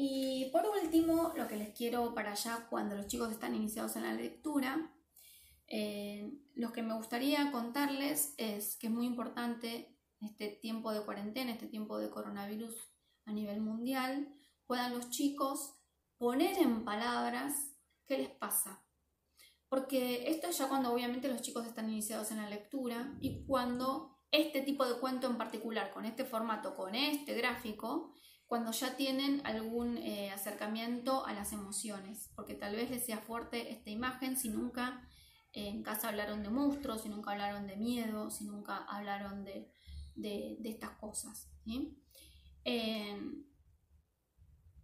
Y por último, lo que les quiero para allá cuando los chicos están iniciados en la lectura, eh, lo que me gustaría contarles es que es muy importante este tiempo de cuarentena, este tiempo de coronavirus a nivel mundial, puedan los chicos poner en palabras qué les pasa. Porque esto es ya cuando obviamente los chicos están iniciados en la lectura y cuando este tipo de cuento en particular, con este formato, con este gráfico, cuando ya tienen algún eh, acercamiento a las emociones, porque tal vez les sea fuerte esta imagen si nunca eh, en casa hablaron de monstruos, si nunca hablaron de miedo, si nunca hablaron de, estas cosas. Eh,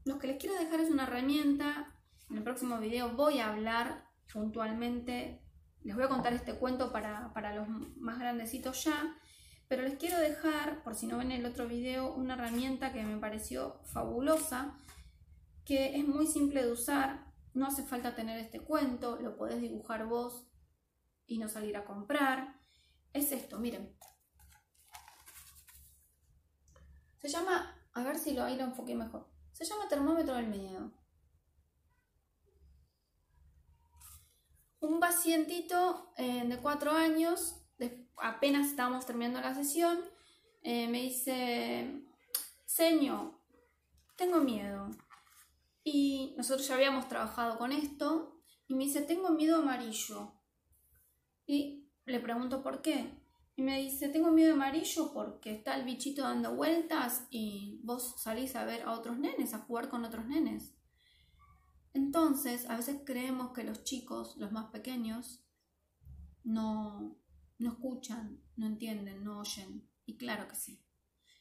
lo que les quiero dejar es una herramienta, en el próximo video voy a hablar puntualmente, les voy a contar este cuento para, para los más grandecitos ya, pero les quiero dejar, por si no ven el otro video, una herramienta que me pareció fabulosa, que es muy simple de usar, no hace falta tener este cuento, lo podés dibujar vos y no salir a comprar. Es esto, miren. Se llama, a ver si lo ahí lo enfoqué mejor. Se llama termómetro del miedo. Un pacientito eh, de cuatro años apenas estábamos terminando la sesión, eh, me dice, señor, tengo miedo. Y nosotros ya habíamos trabajado con esto y me dice, tengo miedo amarillo. Y le pregunto por qué. Y me dice, tengo miedo amarillo porque está el bichito dando vueltas y vos salís a ver a otros nenes, a jugar con otros nenes. Entonces, a veces creemos que los chicos, los más pequeños, no, no escuchan, no entienden, no oyen. Y claro que sí.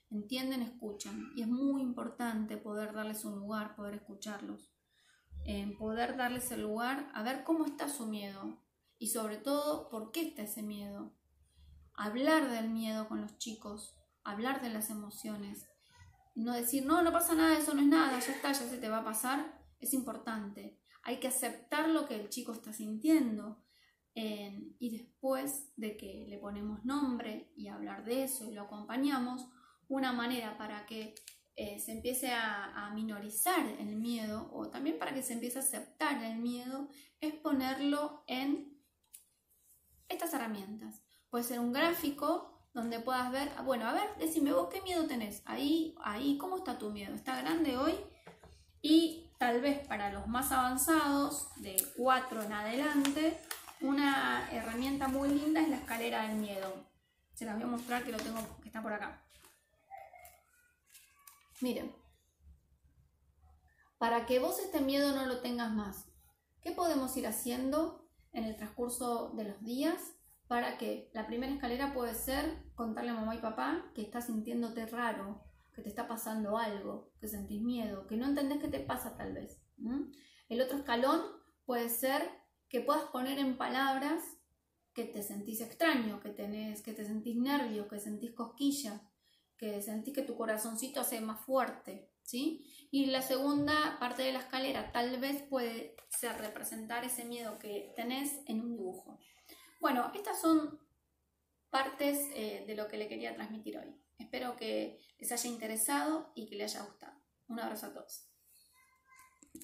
Entienden, escuchan. Y es muy importante poder darles un lugar, poder escucharlos. poder darles el lugar a ver cómo está su miedo. Y sobre todo, por qué está ese miedo. Hablar del miedo con los chicos. Hablar de las emociones. No decir, no, no pasa nada, eso no es nada, ya está, ya se te va a pasar. Es importante. Hay que aceptar lo que el chico está sintiendo y después de que le ponemos nombre y hablar de eso y lo acompañamos, una manera para que eh, se empiece a, minorizar el miedo o también para que se empiece a aceptar el miedo es ponerlo en estas herramientas. Puede ser un gráfico donde puedas ver, bueno, a ver, decime vos qué miedo tenés. Ahí, ahí, ¿cómo está tu miedo? ¿Está grande hoy? Y tal vez para los más avanzados, de 4 en adelante, una herramienta muy linda es la escalera del miedo. Se las voy a mostrar que lo tengo, que está por acá. Miren, para que vos este miedo no lo tengas más, ¿qué podemos ir haciendo en el transcurso de los días para que la primera escalera puede ser contarle a mamá y papá que estás sintiéndote raro, que te está pasando algo, que sentís miedo, que no entendés qué te pasa tal vez. El otro escalón puede ser que puedas poner en palabras que te sentís extraño, que, que te sentís nervio, que sentís cosquilla, que sentís que tu corazoncito hace más fuerte, ¿sí? Y la segunda parte de la escalera tal vez puede ser representar ese miedo que tenés en un dibujo. Bueno, estas son partes eh, de lo que le quería transmitir hoy. Espero que les haya interesado y que les haya gustado. Un abrazo a todos.